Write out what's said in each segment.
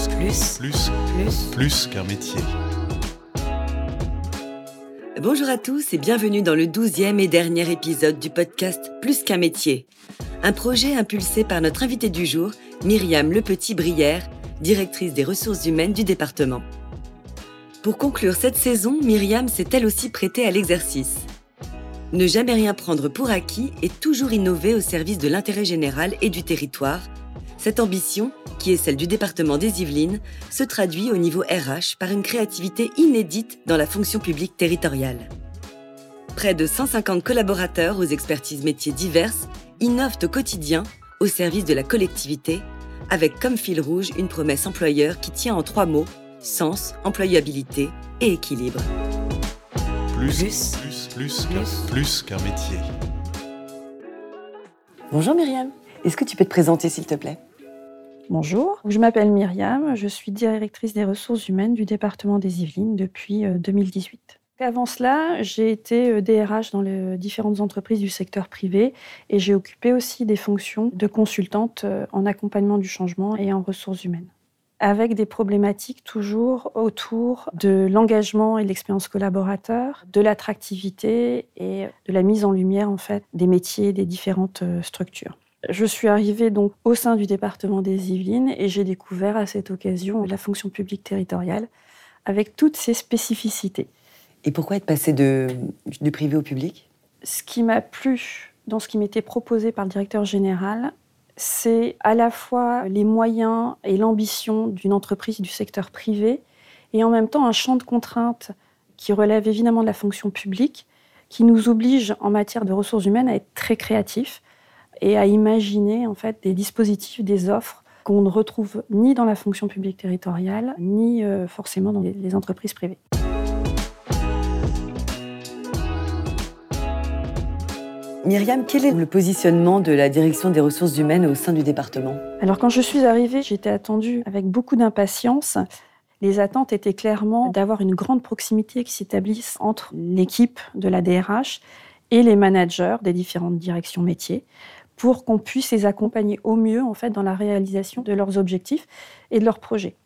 Plus, plus, plus, plus, plus qu'un métier. Bonjour à tous et bienvenue dans le douzième et dernier épisode du podcast Plus qu'un métier. Un projet impulsé par notre invitée du jour, Myriam Le Petit-Brière, directrice des ressources humaines du département. Pour conclure cette saison, Myriam s'est elle aussi prêtée à l'exercice. Ne jamais rien prendre pour acquis et toujours innover au service de l'intérêt général et du territoire. Cette ambition, qui est celle du département des Yvelines, se traduit au niveau RH par une créativité inédite dans la fonction publique territoriale. Près de 150 collaborateurs aux expertises métiers diverses innovent au quotidien au service de la collectivité, avec comme fil rouge une promesse employeur qui tient en trois mots sens, employabilité et équilibre. Plus, plus, plus, plus, plus qu'un métier. Bonjour Myriam, est-ce que tu peux te présenter s'il te plaît? Bonjour, je m'appelle Myriam, je suis directrice des ressources humaines du département des Yvelines depuis 2018. Euh, Avant cela, j'ai été DRH euh, dans les différentes entreprises du secteur privé et j'ai occupé aussi des fonctions de consultante euh, en accompagnement du changement et en ressources humaines avec des problématiques toujours autour de l'engagement et l'expérience collaborateur, de l'attractivité et de la mise en lumière en fait des métiers des différentes structures. Je suis arrivée donc au sein du département des Yvelines et j'ai découvert à cette occasion la fonction publique territoriale avec toutes ses spécificités. Et pourquoi être passé de, du privé au public? Ce qui m'a plu dans ce qui m'était proposé par le directeur général, c'est à la fois les moyens et l'ambition d'une entreprise du secteur privé et en même temps un champ de contraintes qui relève évidemment de la fonction publique, qui nous oblige en matière de ressources humaines à être très créatifs et à imaginer en fait des dispositifs, des offres qu'on ne retrouve ni dans la fonction publique territoriale, ni euh, forcément dans les entreprises privées. Myriam, quel est le positionnement de la direction des ressources humaines au sein du département? Alors quand je suis arrivée, j'étais attendue avec beaucoup d'impatience. Les attentes étaient clairement d'avoir une grande proximité qui s'établisse entre l'équipe de la DRH et les managers des différentes directions métiers pour qu'on puisse les accompagner au mieux en fait dans la réalisation de leurs objectifs et de leurs projets.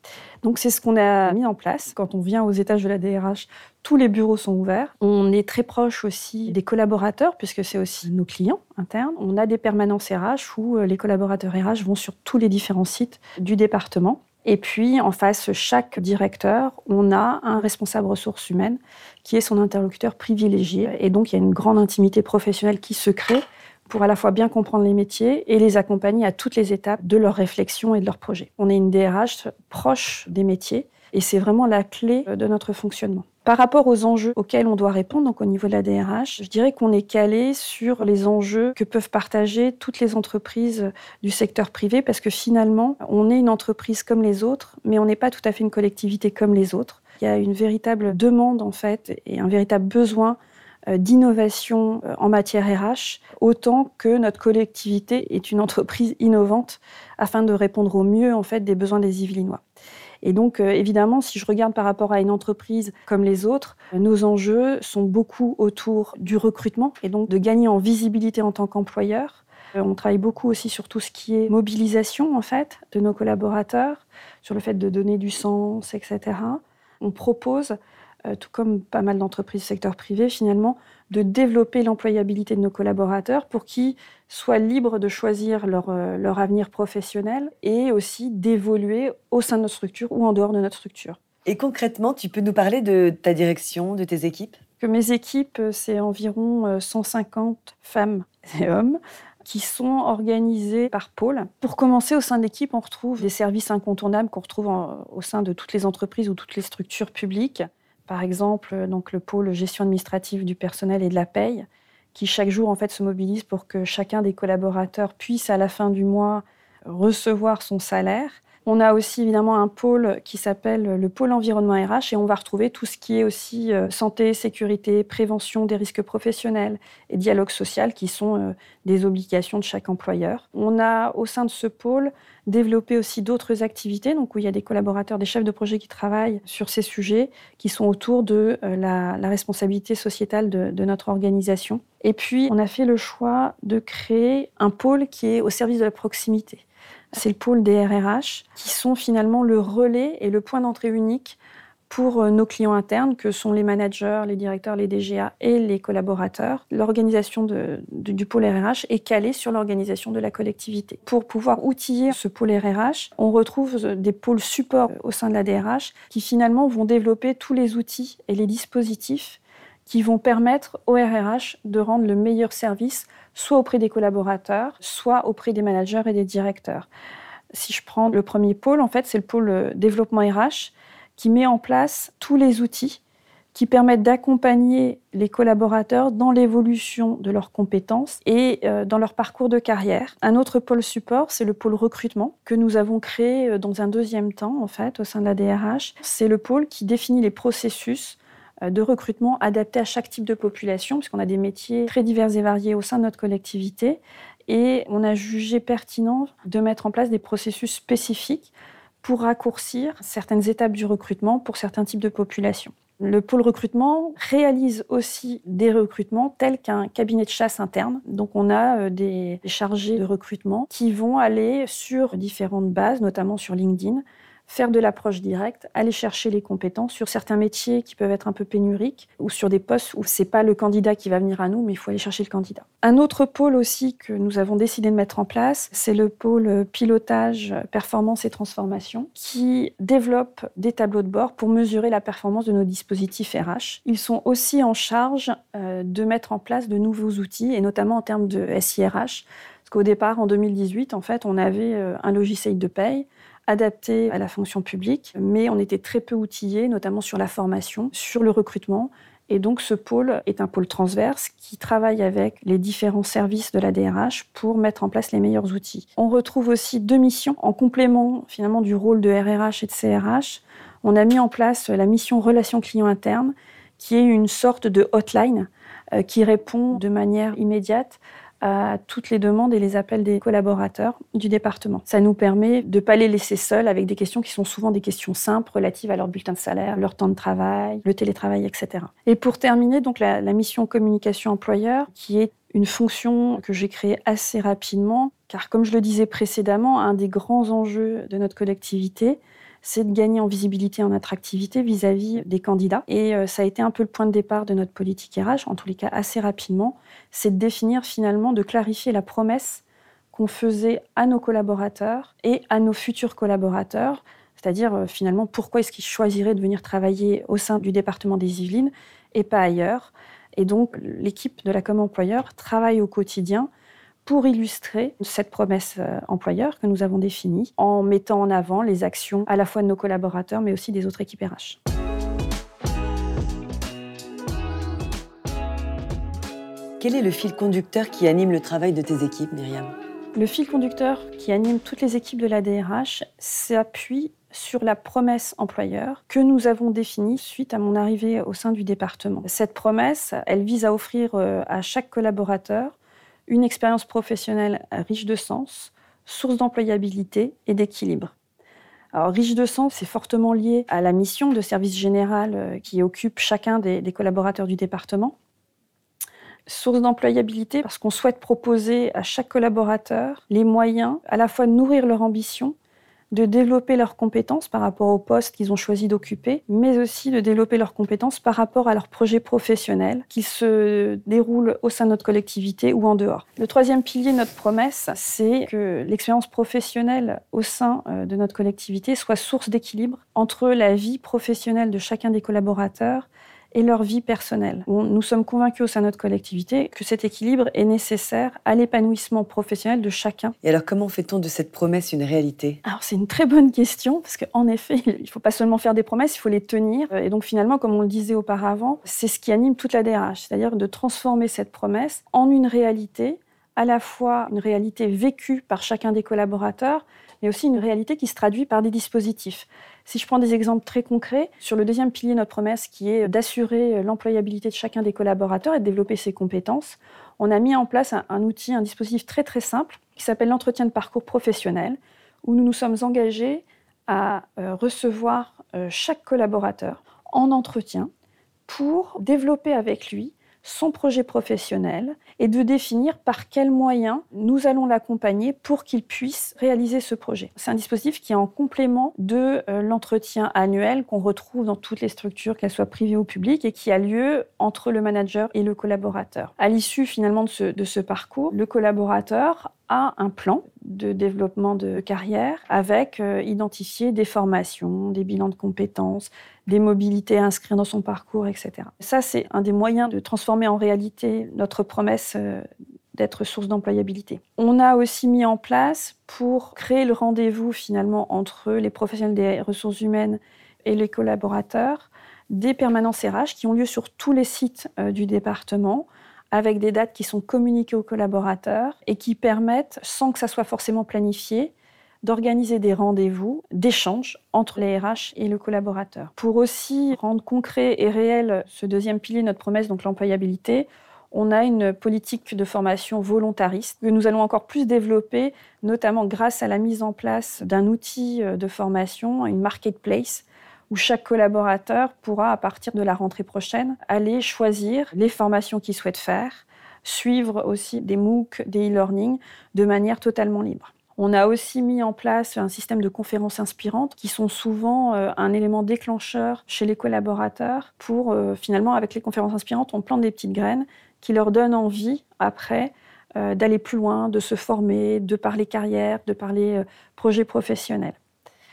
Donc c'est ce qu'on a mis en place. Quand on vient aux étages de la DRH, tous les bureaux sont ouverts. On est très proche aussi des collaborateurs puisque c'est aussi nos clients internes. On a des permanences RH où euh, les collaborateurs RH vont sur tous les différents sites du département. Et puis, en face, chaque directeur, on a un responsable ressources humaines qui est son interlocuteur privilégié. Et donc, il y a une grande intimité professionnelle qui se crée pour à la fois bien comprendre les métiers et les accompagner à toutes les étapes de leur réflexion et de leur projet. On est une DRH proche des métiers et c'est vraiment la clé de notre fonctionnement. Par rapport aux enjeux auxquels on doit répondre, donc au niveau de la DRH, je dirais qu'on est calé sur les enjeux que peuvent partager toutes les entreprises du secteur privé parce que finalement, on est une entreprise comme les autres, mais on n'est pas tout à fait une collectivité comme les autres. Il y a une véritable demande en fait et un véritable besoin euh, d'innovation euh, en matière RH, autant que notre collectivité est une entreprise innovante afin de répondre au mieux en fait des besoins des Yvelinois. Et donc, euh, évidemment, si je regarde par rapport à une entreprise comme les autres, nos enjeux sont beaucoup autour du recrutement et donc de gagner en visibilité en tant qu'employeur. On travaille beaucoup aussi sur tout ce qui est mobilisation, en fait, de nos collaborateurs, sur le fait de donner du sens, etc. On propose euh, tout comme pas mal d'entreprises du secteur privé, finalement, de développer l'employabilité de nos collaborateurs pour qu'ils soient libres de choisir leur, euh, leur avenir professionnel et aussi d'évoluer au sein de notre structure ou en dehors de notre structure. Et concrètement, tu peux nous parler de ta direction, de tes équipes? Que Mes équipes, c'est environ 150 euh, femmes et hommes qui sont organisés par pôle. Pour commencer, au sein de l'équipe, on retrouve des services incontournables qu'on retrouve au sein de toutes les entreprises ou toutes les structures publiques. Par exemple, donc le pôle gestion administrative du personnel et de la paye, qui chaque jour en fait se mobilise pour que chacun des collaborateurs puisse à la fin du mois recevoir son salaire on a aussi évidemment un pôle qui s'appelle le pôle environnement RH et on va retrouver tout ce qui est aussi euh, santé, sécurité, prévention des risques professionnels et dialogue social qui sont euh, des obligations de chaque employeur. On a au sein de ce pôle développé aussi d'autres activités, donc où il y a des collaborateurs, des chefs de projet qui travaillent sur ces sujets, qui sont autour de euh, la, responsabilité sociétale de notre organisation. Et puis, on a fait le choix de créer un pôle qui est au service de la proximité c'est le pôle des RRH, qui sont finalement le relais et le point d'entrée unique pour euh, nos clients internes, que sont les managers, les directeurs, les DGA et les collaborateurs. L'organisation du pôle RRH est calée sur l'organisation de la collectivité. Pour pouvoir outiller ce pôle RRH, on retrouve des pôles support au sein de la DRH qui finalement vont développer tous les outils et les dispositifs qui vont permettre au RRH de rendre le meilleur service soit auprès des collaborateurs, soit auprès des managers et des directeurs. Si je prends le premier pôle, en fait, c'est le pôle euh, développement RH qui met en place tous les outils qui permettent d'accompagner les collaborateurs dans l'évolution de leurs compétences et euh, dans leur parcours de carrière. Un autre pôle support, c'est le pôle recrutement que nous avons créé euh, dans un deuxième temps, en fait, au sein de la DRH. C'est le pôle qui définit les processus de recrutement adaptés à chaque type de population, puisqu'on a des métiers très divers et variés au sein de notre collectivité. Et on a jugé pertinent de mettre en place des processus spécifiques pour raccourcir certaines étapes du recrutement pour certains types de populations. Le pôle recrutement réalise aussi des recrutements tels qu'un cabinet de chasse interne. Donc on a euh, des chargés de recrutement qui vont aller sur différentes bases, notamment sur LinkedIn, faire de l'approche directe, aller chercher les compétences sur certains métiers qui peuvent être un peu pénuriques ou sur des postes où c'est pas le candidat qui va venir à nous, mais il faut aller chercher le candidat. Un autre pôle aussi que nous avons décidé de mettre en place, c'est le pôle pilotage, performance et transformation qui développe des tableaux de bord pour mesurer la performance de nos dispositifs RH. Ils sont aussi en charge euh, de mettre en place de nouveaux outils et notamment en termes de SIRH. Qu'au départ, en 2018, en fait, on avait euh, un logiciel de paye adapté à la fonction publique, mais on était très peu outillés, notamment sur la formation, sur le recrutement. Et donc ce pôle est un pôle transverse qui travaille avec les différents services de la DRH pour mettre en place les meilleurs outils. On retrouve aussi deux missions en complément finalement du rôle de RRH et de CRH. On a mis en place la mission relation client interne qui est une sorte de hotline euh, qui répond de manière immédiate à toutes les demandes et les appels des collaborateurs du département. Ça nous permet de ne pas les laisser seuls avec des questions qui sont souvent des questions simples relatives à leur bulletin de salaire, leur temps de travail, le télétravail, etc. Et pour terminer, donc la, la mission communication employeur, qui est une fonction que j'ai créée assez rapidement, car comme je le disais précédemment, un des grands enjeux de notre collectivité, c'est de gagner en visibilité, en attractivité vis-à-vis des candidats. Et euh, ça a été un peu le point de départ de notre politique RH, en tous les cas assez rapidement, c'est de définir finalement, de clarifier la promesse qu'on faisait à nos collaborateurs et à nos futurs collaborateurs, c'est-à-dire euh, finalement pourquoi est-ce qu'ils choisiraient de venir travailler au sein du département des Yvelines et pas ailleurs. Et donc l'équipe de la com employeur travaille au quotidien pour illustrer cette promesse euh, employeur que nous avons définie en mettant en avant les actions à la fois de nos collaborateurs mais aussi des autres équipes RH. Quel est le fil conducteur qui anime le travail de tes équipes, Myriam? Le fil conducteur qui anime toutes les équipes de la DRH s'appuie sur la promesse employeur que nous avons définie suite à mon arrivée au sein du département. Cette promesse, elle vise à offrir euh, à chaque collaborateur une expérience professionnelle riche de sens, source d'employabilité et d'équilibre. Alors, riche de sens, c'est fortement lié à la mission de service général euh, qui occupe chacun des, des collaborateurs du département. Source d'employabilité, parce qu'on souhaite proposer à chaque collaborateur les moyens à la fois de nourrir leur ambition de développer leurs compétences par rapport au poste qu'ils ont choisi d'occuper, mais aussi de développer leurs compétences par rapport à leurs projets professionnels qui se déroulent au sein de notre collectivité ou en dehors. Le troisième pilier de notre promesse, c'est que l'expérience professionnelle au sein euh, de notre collectivité soit source d'équilibre entre la vie professionnelle de chacun des collaborateurs et leur vie personnelle. Nous sommes convaincus au sein de notre collectivité que cet équilibre est nécessaire à l'épanouissement professionnel de chacun. Et alors comment fait-on de cette promesse une réalité? Alors c'est une très bonne question parce qu'en effet, il ne faut pas seulement faire des promesses, il faut les tenir. Et donc finalement, comme on le disait auparavant, c'est ce qui anime toute la DRH, c'est-à-dire de transformer cette promesse en une réalité à la fois une réalité vécue par chacun des collaborateurs, mais aussi une réalité qui se traduit par des dispositifs. Si je prends des exemples très concrets, sur le deuxième pilier de notre promesse, qui est d'assurer l'employabilité de chacun des collaborateurs et de développer ses compétences, on a mis en place un, outil, un dispositif très très simple qui s'appelle l'entretien de parcours professionnel, où nous nous sommes engagés à euh, recevoir euh, chaque collaborateur en entretien pour développer avec lui son projet professionnel et de définir par quels moyens nous allons l'accompagner pour qu'il puisse réaliser ce projet. C'est un dispositif qui est en complément de euh, l'entretien annuel qu'on retrouve dans toutes les structures, qu'elles soient privées ou publiques, et qui a lieu entre le manager et le collaborateur. À l'issue finalement de ce, de ce parcours, le collaborateur a un plan de développement de carrière avec euh, identifier des formations, des bilans de compétences, des mobilités inscrites dans son parcours, etc. Ça, c'est un des moyens de transformer en réalité notre promesse euh, d'être source d'employabilité. On a aussi mis en place pour créer le rendez-vous finalement entre les professionnels des ressources humaines et les collaborateurs des permanences RH qui ont lieu sur tous les sites euh, du département avec des dates qui sont communiquées aux collaborateurs et qui permettent, sans que ça soit forcément planifié, d'organiser des rendez-vous d'échange entre les RH et le collaborateur. Pour aussi rendre concret et réel ce deuxième pilier notre promesse, donc l'employabilité, on a une politique de formation volontariste que nous allons encore plus développer, notamment grâce à la mise en place d'un outil de formation, une marketplace, où chaque collaborateur pourra, à partir de la rentrée prochaine, aller choisir les formations qu'il souhaite faire, suivre aussi des MOOC, des e-learning de manière totalement libre. On a aussi mis en place un système de conférences inspirantes qui sont souvent euh, un élément déclencheur chez les collaborateurs pour euh, finalement avec les conférences inspirantes on plante des petites graines qui leur donnent envie après euh, d'aller plus loin, de se former, de parler carrière, de parler projets professionnels.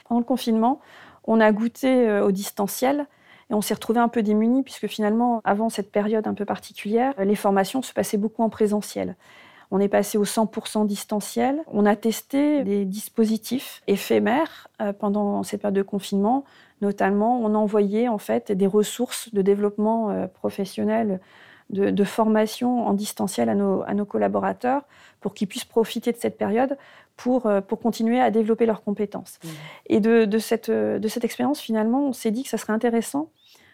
Pendant le confinement, on a goûté au distanciel et on s'est retrouvé un peu démunis puisque finalement, avant cette période un peu particulière, les formations se passaient beaucoup en présentiel. On est passé au 100% distanciel. On a testé des dispositifs éphémères euh, pendant cette période de confinement. Notamment, on a envoyé en fait des ressources de développement euh, professionnel, de, formation en distanciel à nos, à nos collaborateurs pour qu'ils puissent profiter de cette période pour, euh, pour continuer à développer leurs compétences. Mmh. Et de, de, cette, de cette expérience, finalement, on s'est dit que ça serait intéressant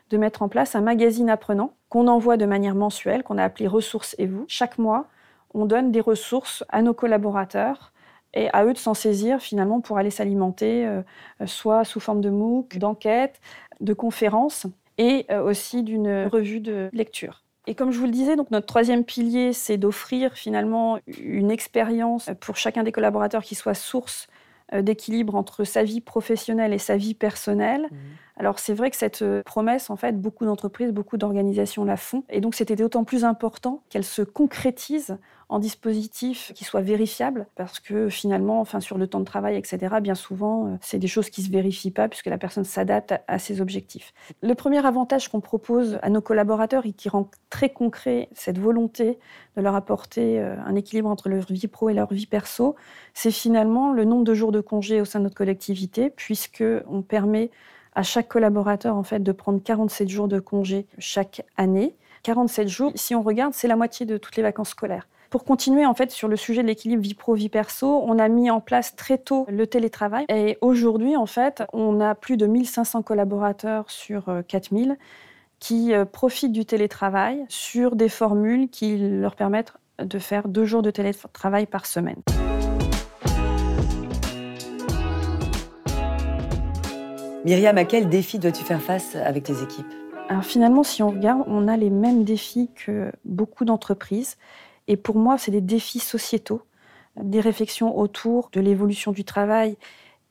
de mettre en place un magazine apprenant qu'on envoie de manière mensuelle, qu'on a appelé Ressources et vous. Chaque mois, on donne des ressources à nos collaborateurs et à eux de s'en saisir finalement pour aller s'alimenter, euh, soit sous forme de MOOC, d'enquête, de conférences et euh, aussi d'une revue de lecture. Et comme je vous le disais, donc notre troisième pilier, c'est d'offrir finalement une expérience pour chacun des collaborateurs qui soit source euh, d'équilibre entre sa vie professionnelle et sa vie personnelle. Mmh. Alors c'est vrai que cette euh, promesse, en fait, beaucoup d'entreprises, beaucoup d'organisations la font. Et donc c'était d'autant plus important qu'elle se concrétise en dispositif qui soit vérifiable, parce que finalement, enfin, sur le temps de travail, etc., bien souvent, euh, c'est des choses qui ne se vérifient pas puisque la personne s'adapte à ses objectifs. Le premier avantage qu'on propose à nos collaborateurs et qui rend très concret cette volonté de leur apporter euh, un équilibre entre leur vie pro et leur vie perso, c'est finalement le nombre de jours de congé au sein de notre collectivité, puisqu'on permet à chaque collaborateur en fait de prendre 47 jours de congé chaque année. 47 jours, si on regarde, c'est la moitié de toutes les vacances scolaires. Pour continuer en fait sur le sujet de l'équilibre vie pro vie perso, on a mis en place très tôt le télétravail et aujourd'hui en fait, on a plus de 1500 collaborateurs sur 4000 euh, qui euh, profitent du télétravail sur des formules qui leur permettent de faire deux jours de télétravail par semaine. Myriam, à quel défi dois-tu faire face avec tes équipes? Alors finalement, si on regarde, on a les mêmes défis que beaucoup d'entreprises. Et pour moi, c'est des défis sociétaux, des réflexions autour de l'évolution du travail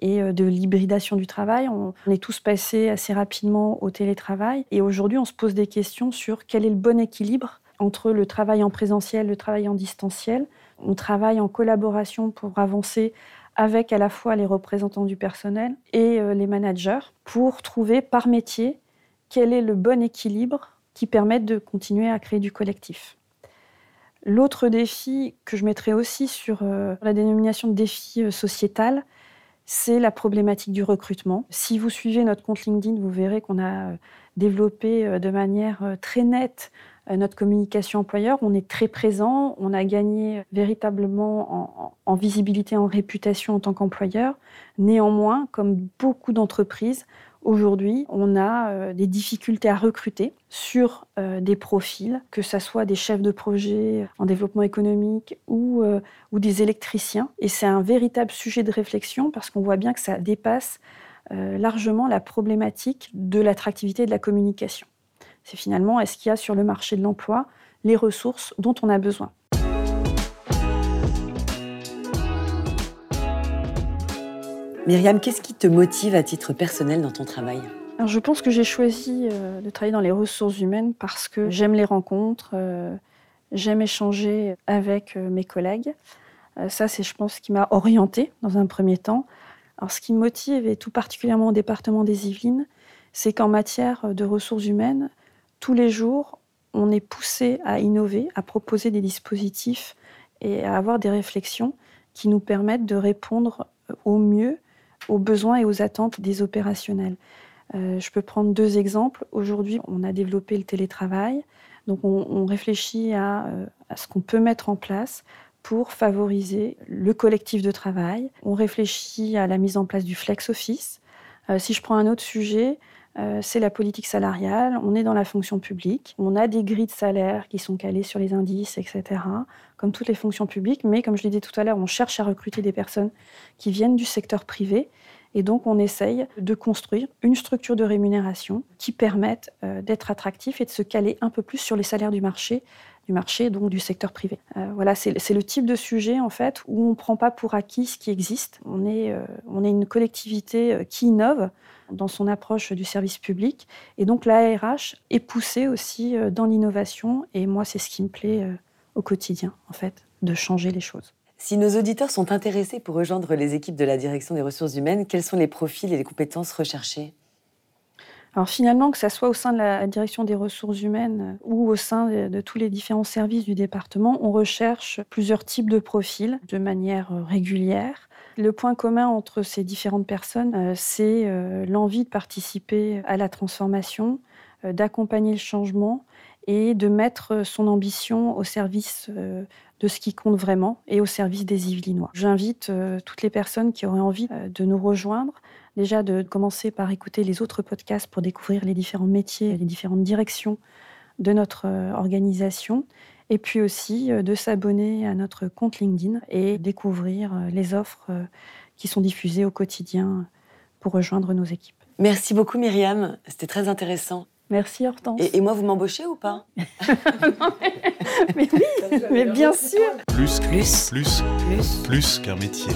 et euh, de l'hybridation du travail. On, est tous passés assez rapidement au télétravail et aujourd'hui, on se pose des questions sur quel est le bon équilibre entre le travail en présentiel, le travail en distanciel. On travaille en collaboration pour avancer avec à la fois les représentants du personnel et euh, les managers pour trouver par métier quel est le bon équilibre qui permette de continuer à créer du collectif. L'autre défi que je mettrais aussi sur euh, la dénomination de défi euh, sociétal, c'est la problématique du recrutement. Si vous suivez notre compte LinkedIn, vous verrez qu'on a euh, développé de manière très nette notre communication employeur. On est très présent, on a gagné véritablement en, en visibilité, en réputation en tant qu'employeur. Néanmoins, comme beaucoup d'entreprises, Aujourd'hui, on a euh, des difficultés à recruter sur euh, des profils, que ce soit des chefs de projet en développement économique ou, euh, ou des électriciens. Et c'est un véritable sujet de réflexion parce qu'on voit bien que ça dépasse largement la problématique de l'attractivité de la communication. C'est finalement, est-ce qu'il y a sur le marché de l'emploi les ressources dont on a besoin? Myriam, qu'est-ce qui te motive à titre personnel dans ton travail? Alors, Je pense que j'ai choisi euh, de travailler dans les ressources humaines parce que j'aime les rencontres, euh, j'aime échanger avec euh, mes collègues. ça, c'est, je pense, ce qui m'a orientée dans un premier temps. Alors, ce qui me motive, et tout particulièrement au département des Yvelines, c'est qu'en matière de ressources humaines, tous les jours, on est poussé à innover, à proposer des dispositifs et à avoir des réflexions qui nous permettent de répondre au mieux aux besoins et aux attentes des opérationnels. Euh, je peux prendre deux exemples. Aujourd'hui, on a développé le télétravail. Donc, on, réfléchit euh, à, ce qu'on peut mettre en place pour favoriser le collectif de travail. On réfléchit à la mise en place du flex office. Euh, si je prends un autre sujet, c'est la politique salariale. On est dans la fonction publique. On a des grilles de salaire qui sont calées sur les indices, etc., comme toutes les fonctions publiques. Mais comme je l'ai dit tout à l'heure, on cherche à recruter des personnes qui viennent du secteur privé et donc, on essaye de construire une structure de rémunération qui permette euh, d'être attractif et de se caler un peu plus sur les salaires du marché, du marché donc du secteur privé. Euh, voilà, c'est le type de sujet en fait où on ne prend pas pour acquis ce qui existe. On est, euh, on est une collectivité qui innove dans son approche du service public et donc l'ARH est poussée aussi dans l'innovation et moi c'est ce qui me plaît au quotidien en fait, de changer les choses. Si nos auditeurs sont intéressés pour rejoindre les équipes de la direction des ressources humaines, quels sont les profils et les compétences recherchées? Alors finalement, que ce soit au sein de la direction des ressources humaines ou au sein de, tous les différents services du département, on recherche plusieurs types de profils de manière régulière. Le point commun entre ces différentes personnes, euh, c'est euh, l'envie de participer à la transformation, euh, d'accompagner le changement et de mettre son ambition au service de ce qui compte vraiment et au service des Yvelinois. J'invite toutes les personnes qui auraient envie de nous rejoindre, déjà de commencer par écouter les autres podcasts pour découvrir les différents métiers, les différentes directions de notre organisation, et puis aussi de s'abonner à notre compte LinkedIn et découvrir les offres qui sont diffusées au quotidien pour rejoindre nos équipes. Merci beaucoup Myriam, c'était très intéressant. Merci Hortense. Et, moi, vous m'embauchez ou pas? Mais, oui, mais bien sûr. Plus, plus, plus, plus, plus qu'un métier.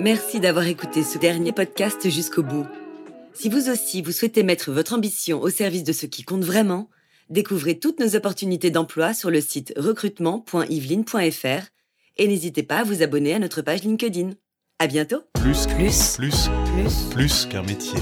Merci d'avoir écouté ce dernier podcast jusqu'au bout. Si vous aussi, vous souhaitez mettre votre ambition au service de ce qui compte vraiment, découvrez toutes nos opportunités d'emploi sur le site recrutement.yveline.fr et n'hésitez pas à vous abonner à notre page LinkedIn. À bientôt. Plus, plus, plus, plus, plus qu'un métier.